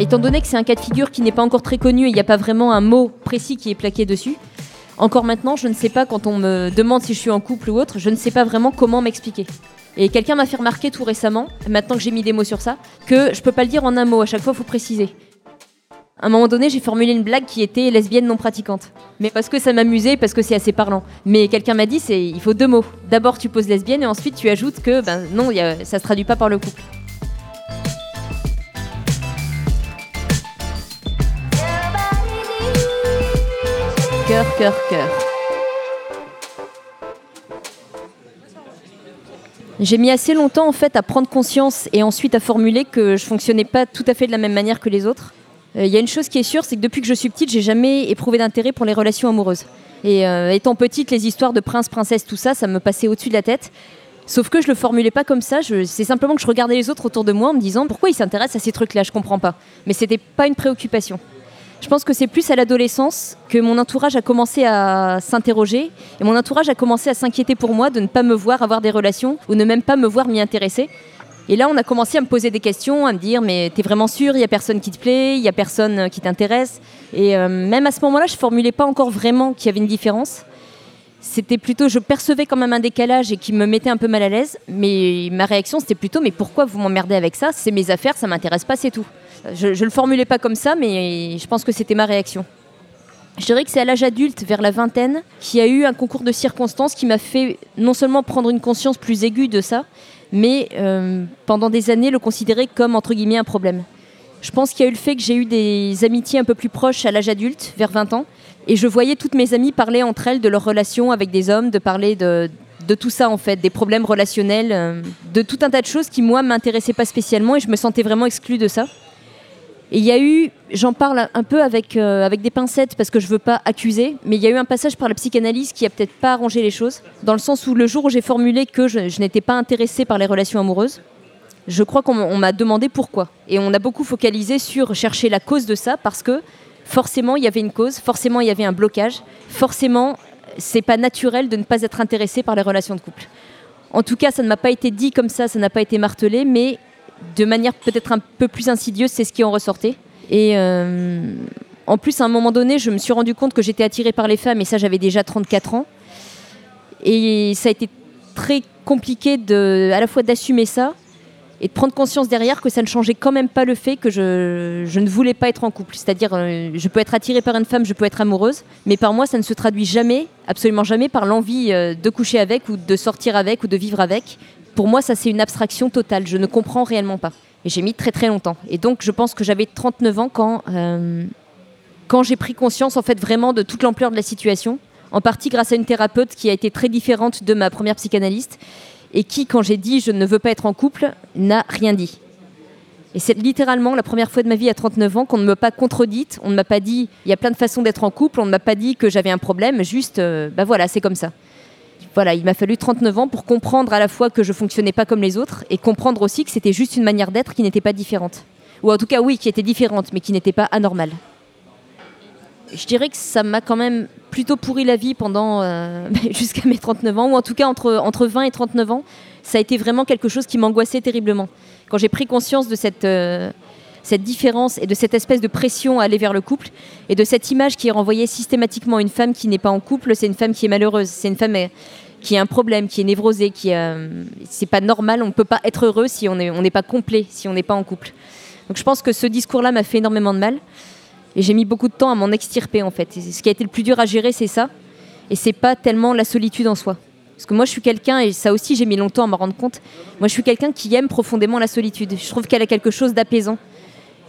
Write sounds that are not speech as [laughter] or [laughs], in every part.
étant donné que c'est un cas de figure qui n'est pas encore très connu et il n'y a pas vraiment un mot précis qui est plaqué dessus, encore maintenant, je ne sais pas quand on me demande si je suis en couple ou autre, je ne sais pas vraiment comment m'expliquer. Et quelqu'un m'a fait remarquer tout récemment, maintenant que j'ai mis des mots sur ça, que je peux pas le dire en un mot, à chaque fois il faut préciser. À un moment donné, j'ai formulé une blague qui était lesbienne non pratiquante. Mais parce que ça m'amusait, parce que c'est assez parlant. Mais quelqu'un m'a dit, c'est il faut deux mots. D'abord, tu poses lesbienne et ensuite tu ajoutes que ben non, y a, ça se traduit pas par le couple. Cœur, cœur, cœur. J'ai mis assez longtemps en fait à prendre conscience et ensuite à formuler que je fonctionnais pas tout à fait de la même manière que les autres. Il euh, y a une chose qui est sûre, c'est que depuis que je suis petite, j'ai jamais éprouvé d'intérêt pour les relations amoureuses. Et euh, étant petite, les histoires de prince, princesse, tout ça, ça me passait au-dessus de la tête. Sauf que je le formulais pas comme ça. C'est simplement que je regardais les autres autour de moi en me disant pourquoi ils s'intéressent à ces trucs-là? Je comprends pas. Mais c'était pas une préoccupation. Je pense que c'est plus à l'adolescence que mon entourage a commencé à s'interroger et mon entourage a commencé à s'inquiéter pour moi de ne pas me voir avoir des relations ou ne même pas me voir m'y intéresser. Et là, on a commencé à me poser des questions, à me dire mais t'es vraiment sûr, il y a personne qui te plaît, il y a personne qui t'intéresse. Et euh, même à ce moment-là, je formulais pas encore vraiment qu'il y avait une différence. C'était plutôt, je percevais quand même un décalage et qui me mettait un peu mal à l'aise. Mais ma réaction, c'était plutôt mais pourquoi vous m'emmerdez avec ça? C'est mes affaires, ça m'intéresse pas, c'est tout. Je, ne le formulais pas comme ça, mais je pense que c'était ma réaction. Je dirais que c'est à l'âge adulte, vers la vingtaine, qu'il y a eu un concours de circonstances qui m'a fait non seulement prendre une conscience plus aiguë de ça, mais euh, pendant des années le considérer comme entre guillemets un problème. Je pense qu'il y a eu le fait que j'ai eu des amitiés un peu plus proches à l'âge adulte, vers 20 ans, et je voyais toutes mes amies parler entre elles de leurs relations avec des hommes, de parler de, tout ça en fait, des problèmes relationnels, euh, de tout un tas de choses qui moi m'intéressaient pas spécialement et je me sentais vraiment exclue de ça. Et il y a eu, j'en parle un peu avec, euh, avec des pincettes parce que je veux pas accuser, mais il y a eu un passage par la psychanalyse qui a peut-être pas arrangé les choses, dans le sens où le jour où j'ai formulé que je, n'étais pas intéressée par les relations amoureuses, je crois qu'on m'a demandé pourquoi. Et on a beaucoup focalisé sur chercher la cause de ça parce que forcément il y avait une cause, forcément il y avait un blocage, forcément c'est pas naturel de ne pas être intéressé par les relations de couple. En tout cas, ça ne m'a pas été dit comme ça, ça n'a pas été martelé, mais de manière peut-être un peu plus insidieuse, c'est ce qui en ressortait. Et euh, en plus, à un moment donné, je me suis rendu compte que j'étais attirée par les femmes, et ça, j'avais déjà 34 ans. Et ça a été très compliqué à la fois d'assumer ça et de prendre conscience derrière que ça ne changeait quand même pas le fait que je, je ne voulais pas être en couple. C'est-à-dire, euh, je peux être attirée par une femme, je peux être amoureuse, mais par moi, ça ne se traduit jamais, absolument jamais, par l'envie euh, de coucher avec ou de sortir avec ou de vivre avec pour moi, ça c'est une abstraction totale. Je ne comprends réellement pas. Et j'ai mis très très longtemps. Et donc, je pense que j'avais 39 ans quand, euh, quand j'ai pris conscience en fait vraiment de toute l'ampleur de la situation. En partie grâce à une thérapeute qui a été très différente de ma première psychanalyste et qui, quand j'ai dit je ne veux pas être en couple, n'a rien dit. Et c'est littéralement la première fois de ma vie à 39 ans qu'on ne m'a pas contredite, on ne m'a pas dit il y a plein de façons d'être en couple, on ne m'a pas dit que j'avais un problème, juste ben bah voilà, c'est comme ça voilà, il m'a fallu 39 ans pour comprendre à la fois que je fonctionnais pas comme les autres et comprendre aussi que c'était juste une manière d'être qui n'était pas différente. Ou en tout cas, oui, qui était différente, mais qui n'était pas anormale. Je dirais que ça m'a quand même plutôt pourri la vie pendant euh, [laughs] jusqu'à mes 39 ans, ou en tout cas entre, entre 20 et 39 ans. Ça a été vraiment quelque chose qui m'angoissait terriblement. Quand j'ai pris conscience de cette, euh, cette différence et de cette espèce de pression à aller vers le couple, et de cette image qui est renvoyée systématiquement à une femme qui n'est pas en couple, c'est une femme qui est malheureuse, c'est une femme euh, qui a un problème, qui est névrosée, qui euh, c'est pas normal, on ne peut pas être heureux si on n'est on pas complet, si on n'est pas en couple. Donc je pense que ce discours-là m'a fait énormément de mal et j'ai mis beaucoup de temps à m'en extirper en fait. ce qui a été le plus dur à gérer, c'est ça, et c'est pas tellement la solitude en soi. Parce que moi, je suis quelqu'un, et ça aussi, j'ai mis longtemps à me rendre compte. Moi, je suis quelqu'un qui aime profondément la solitude. Je trouve qu'elle a quelque chose d'apaisant.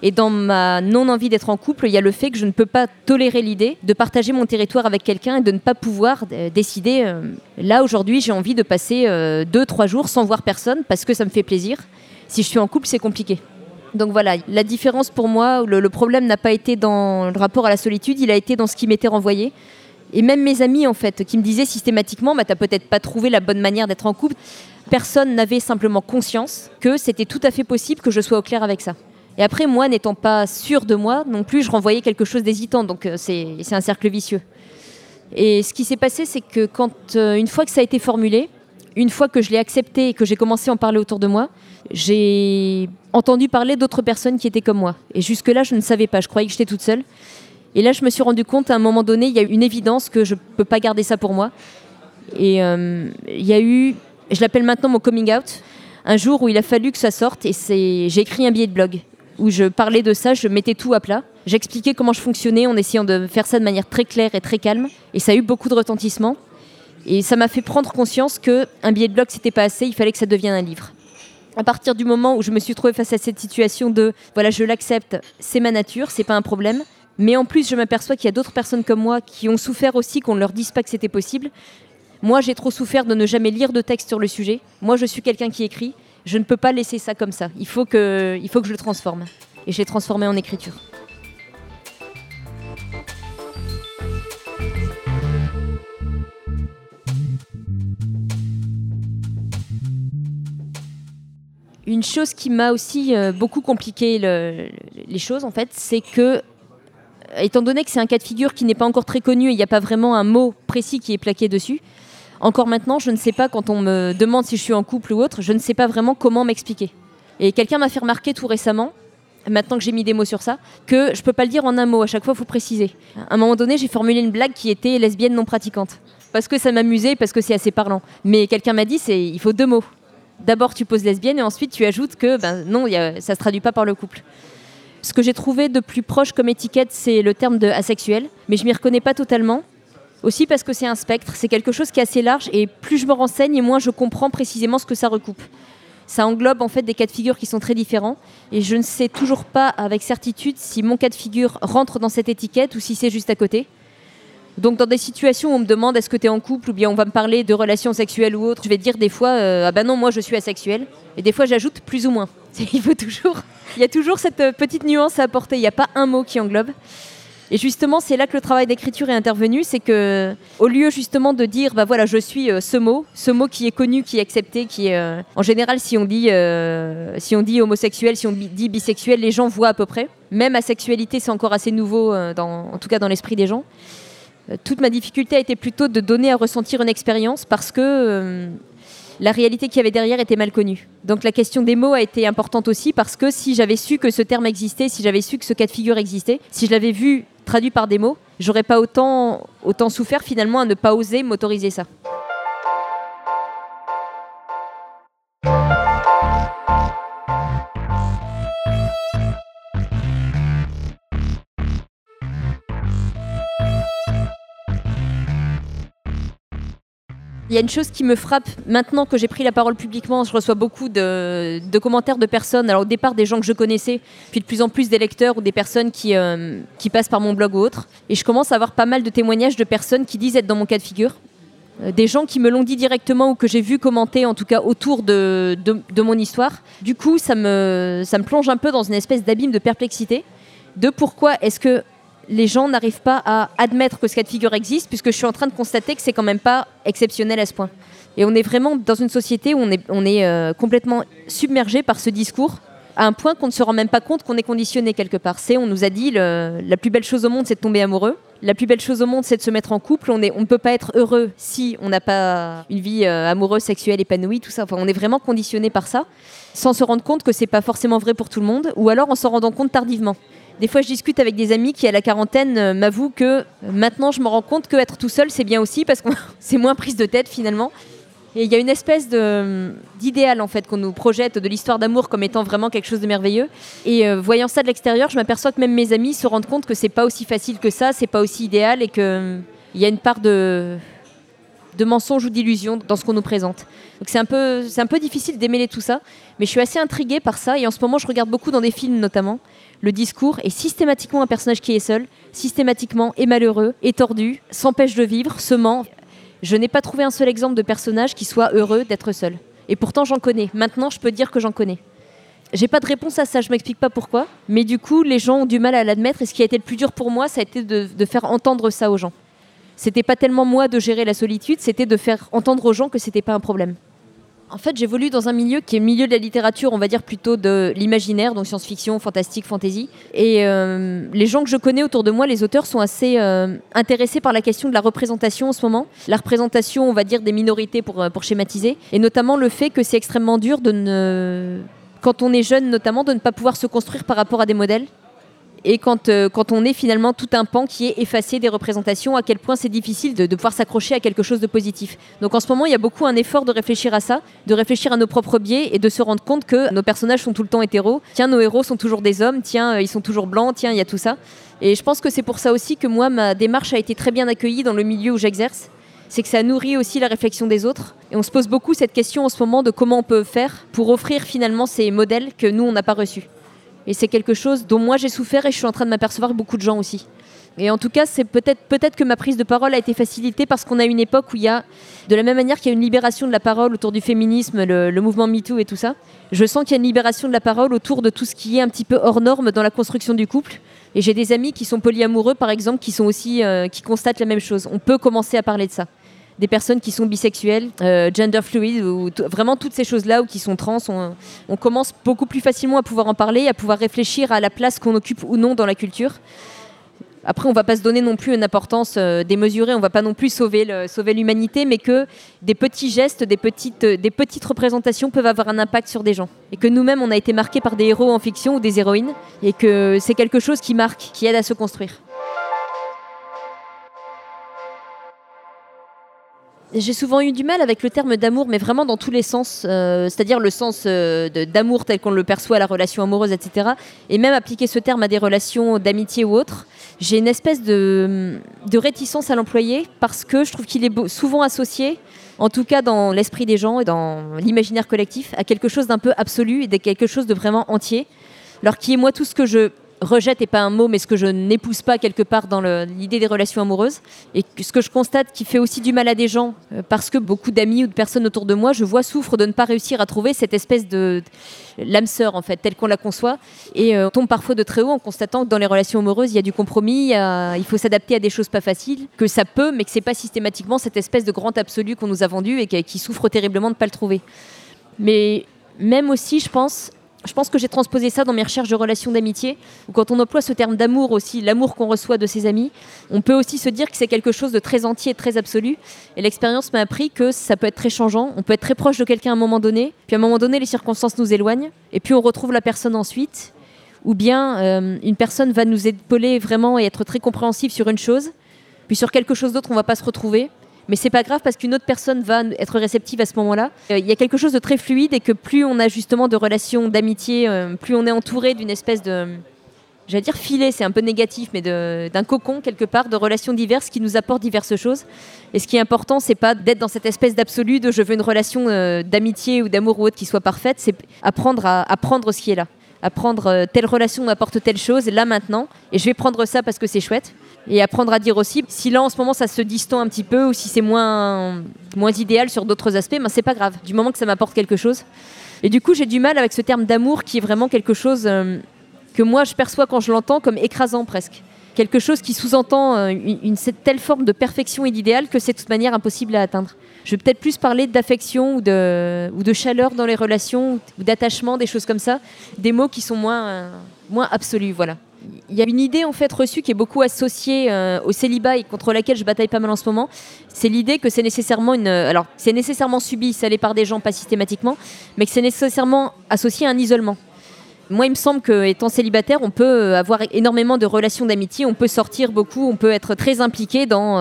Et dans ma non-envie d'être en couple, il y a le fait que je ne peux pas tolérer l'idée de partager mon territoire avec quelqu'un et de ne pas pouvoir euh, décider. Euh, là, aujourd'hui, j'ai envie de passer euh, deux, trois jours sans voir personne parce que ça me fait plaisir. Si je suis en couple, c'est compliqué. Donc voilà, la différence pour moi, le, problème n'a pas été dans le rapport à la solitude, il a été dans ce qui m'était renvoyé. Et même mes amis, en fait, qui me disaient systématiquement, bah, t'as peut-être pas trouvé la bonne manière d'être en couple. Personne n'avait simplement conscience que c'était tout à fait possible que je sois au clair avec ça. Et après, moi, n'étant pas sûre de moi non plus, je renvoyais quelque chose d'hésitant. Donc euh, c'est un cercle vicieux. Et ce qui s'est passé, c'est que quand, euh, une fois que ça a été formulé, une fois que je l'ai accepté et que j'ai commencé à en parler autour de moi, j'ai entendu parler d'autres personnes qui étaient comme moi. Et jusque-là, je ne savais pas. Je croyais que j'étais toute seule. Et là, je me suis rendu compte à un moment donné, il y a une évidence que je ne peux pas garder ça pour moi. Et euh, il y a eu, je l'appelle maintenant mon coming out, un jour où il a fallu que ça sorte. Et j'ai écrit un billet de blog où je parlais de ça, je mettais tout à plat. J'expliquais comment je fonctionnais en essayant de faire ça de manière très claire et très calme. Et ça a eu beaucoup de retentissement. Et ça m'a fait prendre conscience qu'un billet de blog, c'était pas assez, il fallait que ça devienne un livre. À partir du moment où je me suis trouvée face à cette situation de voilà, je l'accepte, c'est ma nature, c'est pas un problème. Mais en plus, je m'aperçois qu'il y a d'autres personnes comme moi qui ont souffert aussi, qu'on ne leur dise pas que c'était possible. Moi, j'ai trop souffert de ne jamais lire de texte sur le sujet. Moi, je suis quelqu'un qui écrit. Je ne peux pas laisser ça comme ça. Il faut que, il faut que je le transforme. Et je transformé en écriture. Une chose qui m'a aussi euh, beaucoup compliqué les choses, en fait, c'est que, étant donné que c'est un cas de figure qui n'est pas encore très connu, il n'y a pas vraiment un mot précis qui est plaqué dessus. Encore maintenant, je ne sais pas, quand on me demande si je suis en couple ou autre, je ne sais pas vraiment comment m'expliquer. Et quelqu'un m'a fait remarquer tout récemment, maintenant que j'ai mis des mots sur ça, que je ne peux pas le dire en un mot, à chaque fois il faut préciser. À un moment donné, j'ai formulé une blague qui était lesbienne non pratiquante. Parce que ça m'amusait, parce que c'est assez parlant. Mais quelqu'un m'a dit, c'est il faut deux mots d'abord tu poses lesbienne et ensuite tu ajoutes que ben, non, ça ne se traduit pas par le couple. Ce que j'ai trouvé de plus proche comme étiquette, c'est le terme de asexuel, mais je m'y reconnais pas totalement. Aussi parce que c'est un spectre, c'est quelque chose qui est assez large et plus je me renseigne et moins je comprends précisément ce que ça recoupe. Ça englobe en fait des cas de figure qui sont très différents et je ne sais toujours pas avec certitude si mon cas de figure rentre dans cette étiquette ou si c'est juste à côté. Donc dans des situations où on me demande est-ce que tu es en couple ou bien on va me parler de relations sexuelles ou autres, je vais dire des fois euh, ah ben non moi je suis asexuel et des fois j'ajoute plus ou moins. [laughs] Il faut toujours il y a toujours cette euh, petite nuance à apporter, il n'y a pas un mot qui englobe. Et justement, c'est là que le travail d'écriture est intervenu, c'est que au lieu justement de dire bah voilà, je suis euh, ce mot, ce mot qui est connu, qui est accepté, qui est en général si on dit si on dit homosexuel, si on dit bisexuel, les gens voient à peu près. Même asexualité, c'est encore assez nouveau en tout cas dans l'esprit des gens. Euh, toute ma difficulté a été plutôt de donner à ressentir une expérience parce que euh, la réalité qu'il y avait derrière était mal connue. Donc la question des mots a été importante aussi parce que si j'avais su que ce terme existait, si j'avais su que ce cas de figure existait, si je l'avais vu traduit par des mots, j'aurais pas autant, autant souffert finalement à ne pas oser m'autoriser ça. Il y a une chose qui me frappe maintenant que j'ai pris la parole publiquement. Je reçois beaucoup de, commentaires de personnes. Alors au départ des gens que je connaissais, puis de plus en plus des lecteurs ou des personnes qui, euh, qui passent par mon blog ou autre. Et je commence à avoir pas mal de témoignages de personnes qui disent être dans mon cas de figure. Euh, des gens qui me l'ont dit directement ou que j'ai vu commenter en tout cas autour de, de, mon histoire. Du coup, ça me, ça me plonge un peu dans une espèce d'abîme de perplexité de pourquoi est-ce que les gens n'arrivent pas à admettre que ce cas de figure existe, puisque je suis en train de constater que c'est quand même pas exceptionnel à ce point. Et on est vraiment dans une société où on est, euh, complètement submergé par ce discours, à un point qu'on ne se rend même pas compte qu'on est conditionné quelque part. C'est, on nous a dit, la plus belle chose au monde, c'est de tomber amoureux. La plus belle chose au monde, c'est de se mettre en couple. On ne on peut pas être heureux si on n'a pas une vie euh, amoureuse, sexuelle, épanouie, tout ça. Enfin, on est vraiment conditionné par ça, sans se rendre compte que c'est pas forcément vrai pour tout le monde, ou alors en s'en rendant compte tardivement. Des fois, je discute avec des amis qui, à la quarantaine, euh, m'avouent que euh, maintenant, je me rends compte qu'être tout seul, c'est bien aussi parce que [laughs] c'est moins prise de tête finalement. Et il y a une espèce d'idéal en fait qu'on nous projette de l'histoire d'amour comme étant vraiment quelque chose de merveilleux. Et euh, voyant ça de l'extérieur, je m'aperçois que même mes amis se rendent compte que c'est pas aussi facile que ça, c'est pas aussi idéal et qu'il y a une part de, de mensonge ou d'illusion dans ce qu'on nous présente. Donc c'est un peu, c'est un peu difficile d'émêler tout ça, mais je suis assez intriguée par ça et en ce moment je regarde beaucoup dans des films notamment le discours est systématiquement un personnage qui est seul, systématiquement est malheureux, est tordu, s'empêche de vivre, se ment. Je n'ai pas trouvé un seul exemple de personnage qui soit heureux d'être seul. Et pourtant j'en connais. Maintenant je peux dire que j'en connais. J'ai pas de réponse à ça, je m'explique pas pourquoi. Mais du coup, les gens ont du mal à l'admettre. Et ce qui a été le plus dur pour moi, ça a été de, de faire entendre ça aux gens. C'était pas tellement moi de gérer la solitude, c'était de faire entendre aux gens que c'était pas un problème. En fait, j'évolue dans un milieu qui est milieu de la littérature, on va dire plutôt de l'imaginaire, donc science-fiction, fantastique, fantasy. Et euh, les gens que je connais autour de moi, les auteurs, sont assez euh, intéressés par la question de la représentation en ce moment. La représentation, on va dire, des minorités pour, euh, pour schématiser. Et notamment le fait que c'est extrêmement dur de ne quand on est jeune notamment, de ne pas pouvoir se construire par rapport à des modèles et quand, euh, quand on est finalement tout un pan qui est effacé des représentations, à quel point c'est difficile de, pouvoir s'accrocher à quelque chose de positif. Donc en ce moment, il y a beaucoup un effort de réfléchir à ça, de réfléchir à nos propres biais et de se rendre compte que nos personnages sont tout le temps hétéros. Tiens, nos héros sont toujours des hommes, tiens, euh, ils sont toujours blancs, tiens, il y a tout ça. Et je pense que c'est pour ça aussi que moi, ma démarche a été très bien accueillie dans le milieu où j'exerce. C'est que ça nourrit aussi la réflexion des autres. Et on se pose beaucoup cette question en ce moment de comment on peut faire pour offrir finalement ces modèles que nous, on n'a pas reçus. Et c'est quelque chose dont moi j'ai souffert et je suis en train de m'apercevoir beaucoup de gens aussi. Et en tout cas, c'est peut-être peut-être que ma prise de parole a été facilitée parce qu'on a une époque où il y a, de la même manière qu'il y a une libération de la parole autour du féminisme, le, mouvement MeToo et tout ça, je sens qu'il y a une libération de la parole autour de tout ce qui est un petit peu hors norme dans la construction du couple. Et j'ai des amis qui sont polyamoureux, par exemple, qui sont aussi, euh, qui constatent la même chose. On peut commencer à parler de ça des personnes qui sont bisexuelles, euh, gender fluid, ou vraiment toutes ces choses-là, ou qui sont trans, on, commence beaucoup plus facilement à pouvoir en parler, à pouvoir réfléchir à la place qu'on occupe ou non dans la culture. Après, on ne va pas se donner non plus une importance euh, démesurée, on ne va pas non plus sauver l'humanité, mais que des petits gestes, des petites, des petites représentations peuvent avoir un impact sur des gens. Et que nous-mêmes, on a été marqués par des héros en fiction ou des héroïnes, et que c'est quelque chose qui marque, qui aide à se construire. J'ai souvent eu du mal avec le terme d'amour, mais vraiment dans tous les sens, euh, c'est-à-dire le sens euh, d'amour tel qu'on le perçoit à la relation amoureuse, etc. Et même appliquer ce terme à des relations d'amitié ou autres. J'ai une espèce de, réticence à l'employer parce que je trouve qu'il est souvent associé, en tout cas dans l'esprit des gens et dans l'imaginaire collectif, à quelque chose d'un peu absolu et de quelque chose de vraiment entier. Alors qui est moi tout ce que je rejette n'est pas un mot, mais ce que je n'épouse pas quelque part dans l'idée des relations amoureuses. Et ce que je constate qui fait aussi du mal à des gens, euh, parce que beaucoup d'amis ou de personnes autour de moi, je vois, souffrent de ne pas réussir à trouver cette espèce de l'âme sœur, en fait, telle qu'on la conçoit. Et euh, on tombe parfois de très haut en constatant que dans les relations amoureuses, il y a du compromis, il, faut s'adapter à des choses pas faciles, que ça peut, mais que c'est pas systématiquement cette espèce de grand absolu qu'on nous a vendu et qui, qui souffre terriblement de ne pas le trouver. Mais même aussi, je pense, je pense que j'ai transposé ça dans mes recherches de relations d'amitié, où quand on emploie ce terme d'amour aussi, l'amour qu'on reçoit de ses amis, on peut aussi se dire que c'est quelque chose de très entier et très absolu. Et l'expérience m'a appris que ça peut être très changeant, on peut être très proche de quelqu'un à un moment donné, puis à un moment donné les circonstances nous éloignent, et puis on retrouve la personne ensuite, ou bien euh, une personne va nous épauler vraiment et être très compréhensive sur une chose, puis sur quelque chose d'autre on va pas se retrouver, mais c'est pas grave parce qu'une autre personne va être réceptive à ce moment-là. Euh, il y a quelque chose de très fluide et que plus on a justement de relations d'amitié, euh, plus on est entouré d'une espèce de, j'allais dire filet, c'est un peu négatif, mais d'un cocon quelque part de relations diverses qui nous apportent diverses choses. Et ce qui est important, c'est pas d'être dans cette espèce d'absolu de je veux une relation euh, d'amitié ou d'amour ou autre qui soit parfaite, c'est apprendre à apprendre ce qui est là. Apprendre telle relation m'apporte telle chose là maintenant, et je vais prendre ça parce que c'est chouette et apprendre à dire aussi si là en ce moment ça se distend un petit peu ou si c'est moins, moins idéal sur d'autres aspects, ben c'est pas grave, du moment que ça m'apporte quelque chose. Et du coup, j'ai du mal avec ce terme d'amour qui est vraiment quelque chose euh, que moi je perçois quand je l'entends comme écrasant presque. Quelque chose qui sous-entend euh, une, telle forme de perfection et d'idéal que c'est de toute manière impossible à atteindre. Je vais peut-être plus parler d'affection ou de, ou de chaleur dans les relations, ou d'attachement, des choses comme ça, des mots qui sont moins, euh, moins absolus. Voilà il y a une idée en fait reçue qui est beaucoup associée euh, au célibat et contre laquelle je bataille pas mal en ce moment. C'est l'idée que c'est nécessairement euh, alors c'est nécessairement subi, ça l'est par des gens, pas systématiquement, mais que c'est nécessairement associé à un isolement. Moi, il me semble qu'étant célibataire, on peut euh, avoir énormément de relations d'amitié, on peut sortir beaucoup, on peut être très impliqué dans,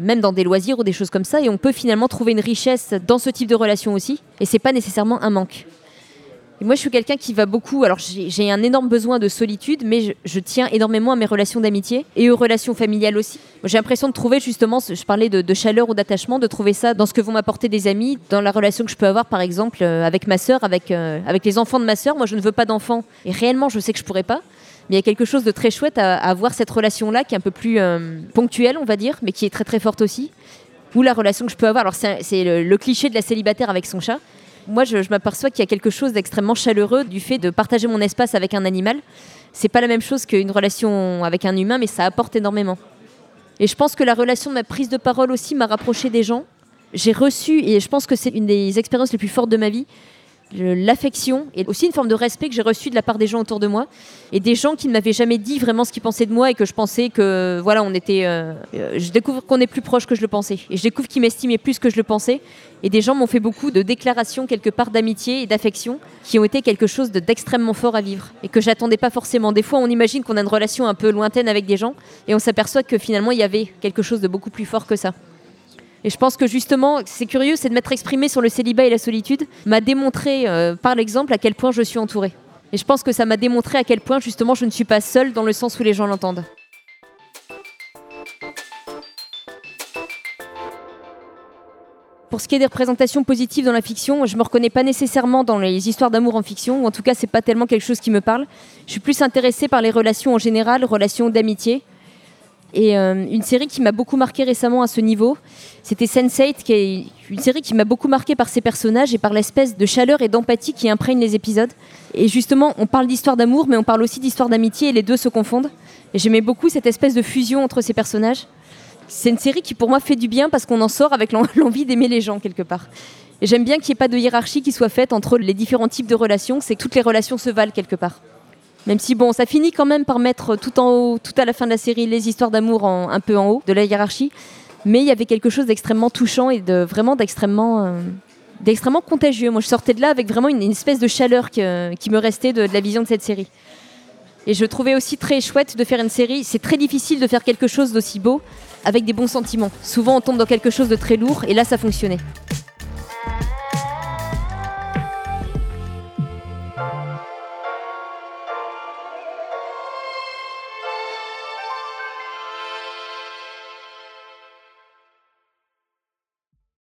même dans des loisirs ou des choses comme ça, et on peut finalement trouver une richesse dans ce type de relation aussi. Et c'est pas nécessairement un manque moi, je suis quelqu'un qui va beaucoup. Alors, j'ai un énorme besoin de solitude, mais je, tiens énormément à mes relations d'amitié et aux relations familiales aussi. J'ai l'impression de trouver justement, je parlais de, chaleur ou d'attachement, de trouver ça dans ce que vont m'apporter des amis, dans la relation que je peux avoir, par exemple, euh, avec ma sœur, avec, euh, avec les enfants de ma sœur. Moi, je ne veux pas d'enfants et réellement, je sais que je pourrais pas. Mais il y a quelque chose de très chouette à, avoir cette relation-là, qui est un peu plus euh, ponctuelle, on va dire, mais qui est très très forte aussi. Ou la relation que je peux avoir. Alors, c'est le cliché de la célibataire avec son chat moi, je, m'aperçois qu'il y a quelque chose d'extrêmement chaleureux du fait de partager mon espace avec un animal. C'est pas la même chose qu'une relation avec un humain, mais ça apporte énormément. Et je pense que la relation de ma prise de parole aussi m'a rapproché des gens. j'ai reçu, et je pense que c'est une des expériences les plus fortes de ma vie, l'affection et aussi une forme de respect que j'ai reçu de la part des gens autour de moi et des gens qui ne m'avaient jamais dit vraiment ce qu'ils pensaient de moi et que je pensais que voilà on était euh, euh, je découvre qu'on est plus proche que je le pensais et je découvre qu'ils m'estimaient plus que je le pensais et des gens m'ont fait beaucoup de déclarations quelque part d'amitié et d'affection qui ont été quelque chose d'extrêmement fort à vivre et que j'attendais pas forcément. Des fois on imagine qu'on a une relation un peu lointaine avec des gens et on s'aperçoit que finalement il y avait quelque chose de beaucoup plus fort que ça et je pense que justement, c'est curieux, c'est de m'être exprimé sur le célibat et la solitude, m'a démontré euh, par l'exemple à quel point je suis entourée. Et je pense que ça m'a démontré à quel point justement je ne suis pas seule dans le sens où les gens l'entendent. Pour ce qui est des représentations positives dans la fiction, je me reconnais pas nécessairement dans les histoires d'amour en fiction, ou en tout cas c'est pas tellement quelque chose qui me parle. Je suis plus intéressée par les relations en général, relations d'amitié, et euh, une série qui m'a beaucoup marqué récemment à ce niveau, c'était Sense8, qui est une série qui m'a beaucoup marqué par ses personnages et par l'espèce de chaleur et d'empathie qui imprègne les épisodes. Et justement, on parle d'histoire d'amour, mais on parle aussi d'histoire d'amitié, et les deux se confondent. Et j'aimais beaucoup cette espèce de fusion entre ces personnages. C'est une série qui pour moi fait du bien parce qu'on en sort avec [laughs] l'envie d'aimer les gens quelque part. Et j'aime bien qu'il n'y ait pas de hiérarchie qui soit faite entre les différents types de relations, c'est que toutes les relations se valent quelque part. Même si bon, ça finit quand même par mettre tout en haut, tout à la fin de la série, les histoires d'amour un peu en haut de la hiérarchie. Mais il y avait quelque chose d'extrêmement touchant et de vraiment d'extrêmement euh, d'extrêmement contagieux. Moi, je sortais de là avec vraiment une, espèce de chaleur qui me restait de, de, la vision de cette série. Et je trouvais aussi très chouette de faire une série. C'est très difficile de faire quelque chose d'aussi beau avec des bons sentiments. Souvent, on tombe dans quelque chose de très lourd, et là, ça fonctionnait.